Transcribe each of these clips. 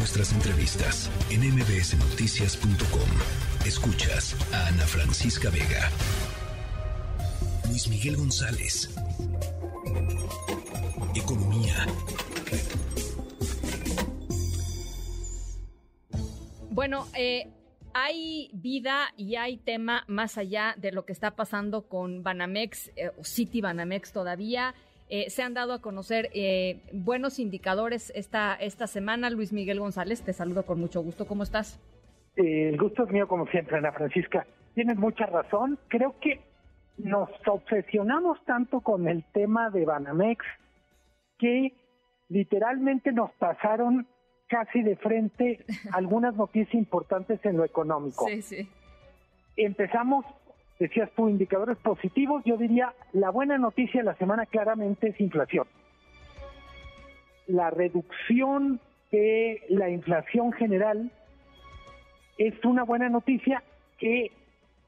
nuestras entrevistas en mbsnoticias.com. Escuchas a Ana Francisca Vega. Luis Miguel González. Economía. Bueno, eh, hay vida y hay tema más allá de lo que está pasando con Banamex eh, o City Banamex todavía. Eh, se han dado a conocer eh, buenos indicadores esta, esta semana. Luis Miguel González, te saludo con mucho gusto. ¿Cómo estás? el gusto es mío, como siempre, Ana Francisca. Tienes mucha razón. Creo que nos obsesionamos tanto con el tema de Banamex que literalmente nos pasaron casi de frente algunas noticias importantes en lo económico. Sí, sí. Empezamos, decías tú, indicadores positivos. Yo diría, la buena noticia de la semana claramente es inflación. La reducción de la inflación general es una buena noticia que,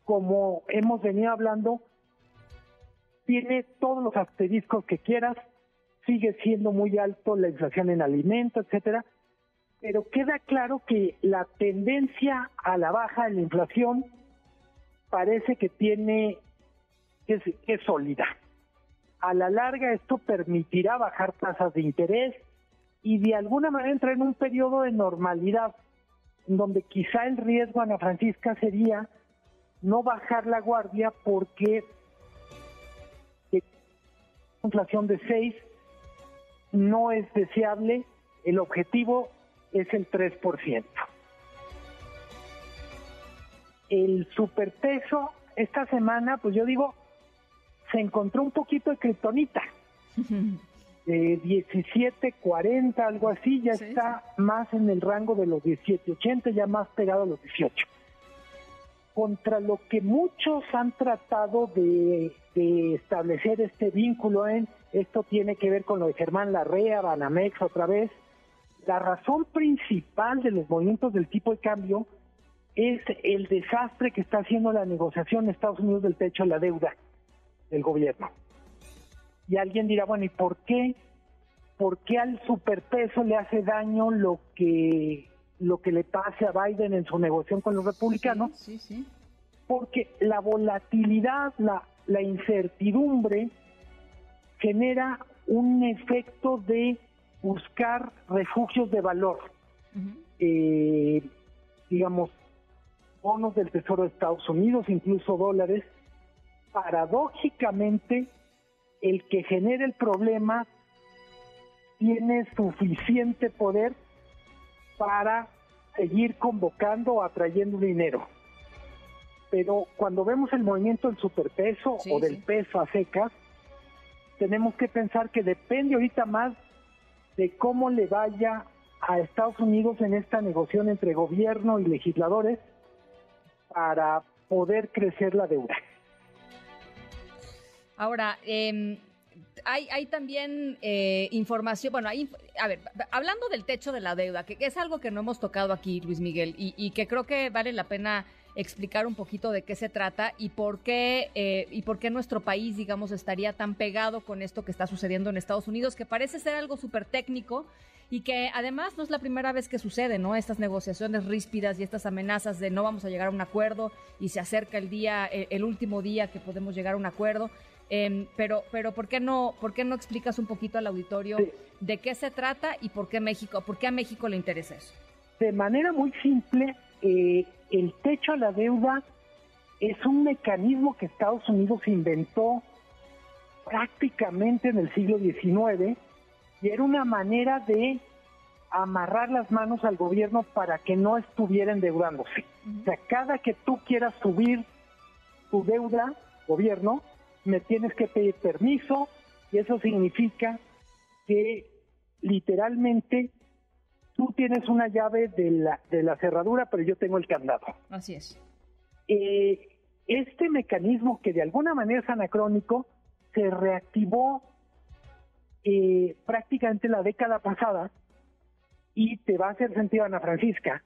como hemos venido hablando, tiene todos los asteriscos que quieras, sigue siendo muy alto la inflación en alimentos, etcétera, pero queda claro que la tendencia a la baja de la inflación parece que tiene es, es sólida. A la larga esto permitirá bajar tasas de interés y de alguna manera entrar en un periodo de normalidad donde quizá el riesgo, Ana Francisca, sería no bajar la guardia porque inflación de 6 no es deseable, el objetivo es el 3%. El superpeso esta semana, pues yo digo, se encontró un poquito de criptonita. De 17.40, algo así, ya está más en el rango de los 17.80, ya más pegado a los 18. Contra lo que muchos han tratado de, de establecer este vínculo en, esto tiene que ver con lo de Germán Larrea, Banamex otra vez, la razón principal de los movimientos del tipo de cambio es el desastre que está haciendo la negociación en Estados Unidos del techo de la deuda del gobierno. Y alguien dirá, bueno, ¿y por qué? ¿Por qué al superpeso le hace daño lo que lo que le pase a Biden en su negociación con los republicanos? Sí, sí. Porque la volatilidad, la, la incertidumbre genera un efecto de buscar refugios de valor, eh, digamos, bonos del Tesoro de Estados Unidos, incluso dólares. Paradójicamente, el que genera el problema tiene suficiente poder para seguir convocando o atrayendo dinero. Pero cuando vemos el movimiento del superpeso o del peso a secas, tenemos que pensar que depende ahorita más de cómo le vaya a Estados Unidos en esta negociación entre gobierno y legisladores para poder crecer la deuda. Ahora, eh, hay, hay, también eh, información, bueno, hay, a ver, hablando del techo de la deuda, que, que, es algo que no hemos tocado aquí, Luis Miguel, y, y que creo que vale la pena explicar un poquito de qué se trata y por qué eh, y por qué nuestro país, digamos, estaría tan pegado con esto que está sucediendo en Estados Unidos, que parece ser algo súper técnico y que además no es la primera vez que sucede, ¿no? Estas negociaciones ríspidas y estas amenazas de no vamos a llegar a un acuerdo y se acerca el día, el, el último día que podemos llegar a un acuerdo. Eh, pero, pero ¿por qué no, por qué no explicas un poquito al auditorio sí. de qué se trata y por qué México, por qué a México le interesa eso? De manera muy simple, eh, el techo a la deuda es un mecanismo que Estados Unidos inventó prácticamente en el siglo XIX y era una manera de amarrar las manos al gobierno para que no estuviera endeudándose. O sea, cada que tú quieras subir tu deuda, gobierno, me tienes que pedir permiso y eso significa que literalmente tú tienes una llave de la, de la cerradura, pero yo tengo el candado. Así es. Eh, este mecanismo que de alguna manera es anacrónico se reactivó eh, prácticamente la década pasada y te va a hacer sentido, Ana Francisca,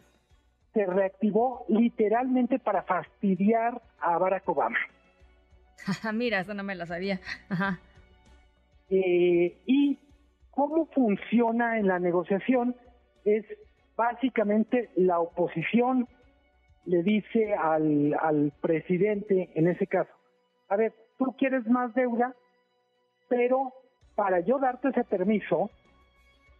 se reactivó literalmente para fastidiar a Barack Obama. Mira, eso no me la sabía. Ajá. Eh, y cómo funciona en la negociación es básicamente la oposición le dice al, al presidente, en ese caso, a ver, tú quieres más deuda, pero para yo darte ese permiso,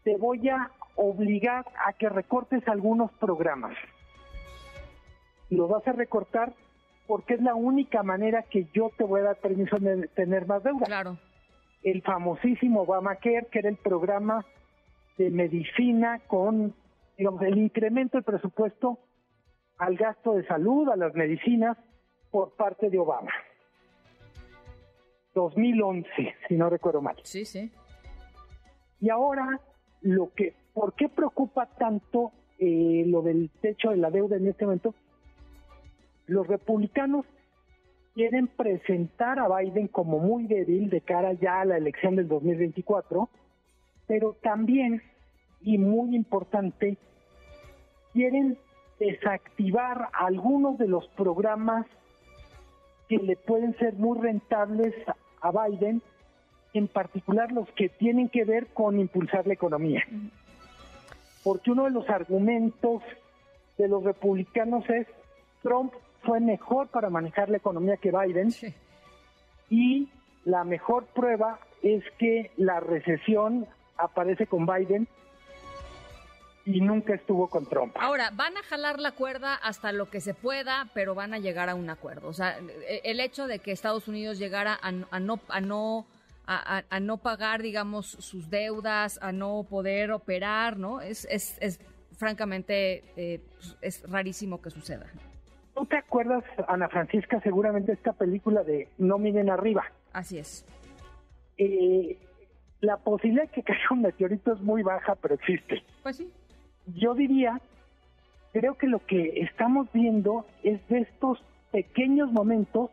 te voy a obligar a que recortes algunos programas. Los vas a recortar porque es la única manera que yo te voy a dar permiso de tener más deuda. Claro. El famosísimo Obamacare, que era el programa de medicina con, digamos, el incremento del presupuesto al gasto de salud, a las medicinas, por parte de Obama. 2011, si no recuerdo mal. Sí, sí. Y ahora, lo que, ¿por qué preocupa tanto eh, lo del techo de la deuda en este momento? Los republicanos quieren presentar a Biden como muy débil de cara ya a la elección del 2024, pero también, y muy importante, quieren desactivar algunos de los programas que le pueden ser muy rentables a Biden, en particular los que tienen que ver con impulsar la economía. Porque uno de los argumentos de los republicanos es Trump fue mejor para manejar la economía que Biden y la mejor prueba es que la recesión aparece con Biden y nunca estuvo con Trump. Ahora, van a jalar la cuerda hasta lo que se pueda, pero van a llegar a un acuerdo. O sea, e, el hecho de que Estados Unidos llegara a, no a no a, no pagar, digamos, sus deudas, a no poder operar, ¿no? Es, es, es francamente, eh, pues, es rarísimo que suceda. ¿Tú te acuerdas, Ana Francisca, seguramente esta película de No miren arriba? Así es. Eh, la posibilidad de que caiga un meteorito es muy baja, pero existe. Pues sí yo diría, creo que lo que estamos viendo es de estos pequeños momentos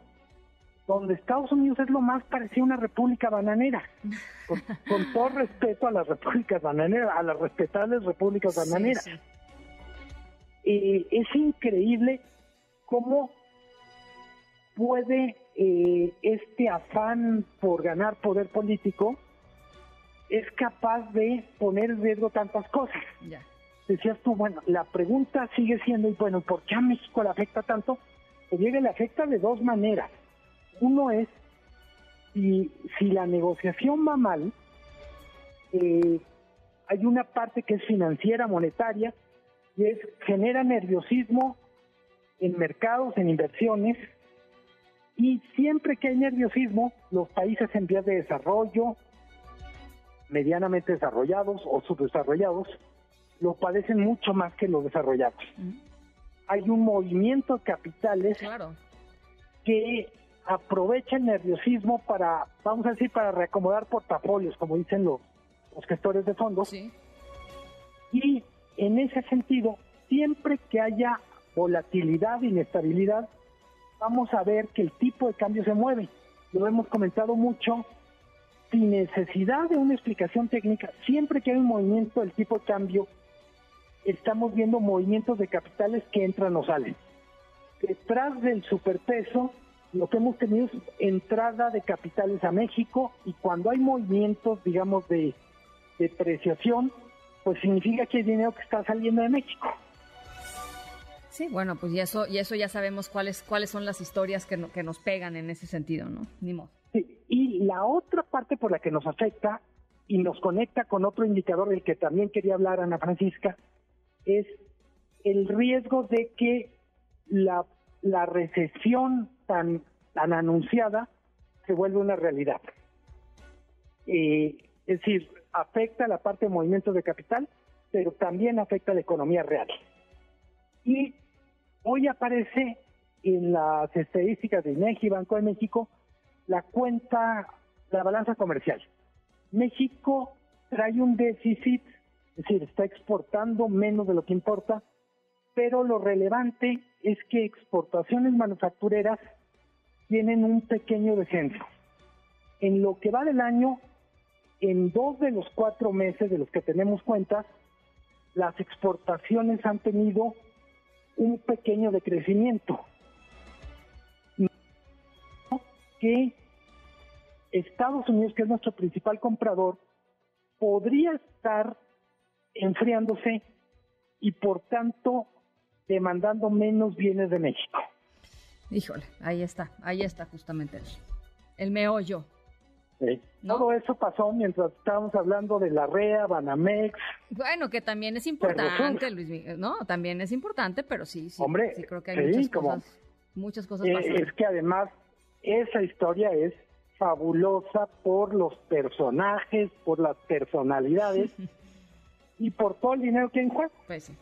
donde Estados Unidos es lo más parecido a una república bananera, con, todo respeto a las repúblicas bananeras, a las respetables repúblicas bananeras. Eh, es increíble cómo puede eh, este afán por ganar poder político es capaz de poner en riesgo tantas cosas. Ya decías tú, bueno, la pregunta sigue siendo, y bueno, ¿por qué a México le afecta tanto? Pues llega, le afecta de dos maneras. Uno es, si, si la negociación va mal, eh, hay una parte que es financiera, monetaria, y es genera nerviosismo en mercados, en inversiones, y siempre que hay nerviosismo, los países en vías de desarrollo, medianamente desarrollados o subdesarrollados, lo padecen mucho más que los desarrollados. Hay un movimiento de capitales que aprovecha el nerviosismo para, vamos a decir, para reacomodar portafolios, como dicen los, los gestores de fondos. Y en ese sentido, siempre que haya volatilidad, inestabilidad, vamos a ver que el tipo de cambio se mueve. Lo hemos comentado mucho, sin necesidad de una explicación técnica, siempre que hay un movimiento del tipo cambio, estamos viendo movimientos de capitales que entran o salen. Detrás del superpeso, lo que hemos tenido es entrada de capitales a México y cuando hay movimientos, digamos, de depreciación, pues significa que hay dinero que está saliendo de México. Sí, bueno, pues y eso, y eso ya sabemos cuáles, cuáles son las historias que, que nos pegan en ese sentido, ¿no? Ni modo. Sí, y la otra parte por la que nos afecta y nos conecta con otro indicador del que también quería hablar Ana Francisca, es el riesgo de que la, la recesión tan, tan anunciada se vuelva una realidad. Eh, es decir, afecta la parte de movimiento de capital, pero también afecta la economía real. Y hoy aparece en las estadísticas de INEGI, Banco de México, la cuenta, la balanza comercial. México trae un déficit es decir, está exportando menos de lo que importa, pero lo relevante es que exportaciones manufactureras tienen un pequeño descenso. En lo que va del año, en dos de los cuatro meses de los que tenemos cuentas, las exportaciones han tenido un pequeño decrecimiento. Que Estados Unidos, que es nuestro principal comprador, podría estar enfriándose y por tanto demandando menos bienes de México. Híjole, ahí está, ahí está justamente el, el meollo. Sí. Todo eso pasó mientras estábamos hablando de la REA, Banamex. Bueno, que también es importante, Luis Miguel, ¿no? También es importante, pero sí, sí, Hombre, sí creo que hay muchas cosas, muchas cosas eh. Es que además esa historia es fabulosa por los personajes, por las personalidades y por todo el dinero que hay en juego. Pues sí,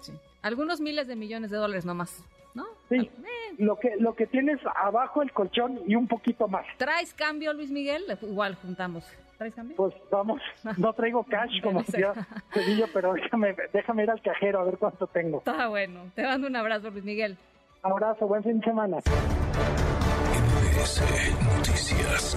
sí. Algunos miles de millones de dólares nomás, ¿no? Sí, Eh, lo que, lo que tienes abajo el colchón y un poquito más. ¿Traes cambio, Luis Miguel? Igual juntamos. ¿Traes cambio? Pues vamos, no traigo cash como decía Cedillo, pero déjame, déjame ir al cajero a ver cuánto tengo. Está bueno. Te mando un abrazo, Luis Miguel. Abrazo, buen fin de semana. Noticias.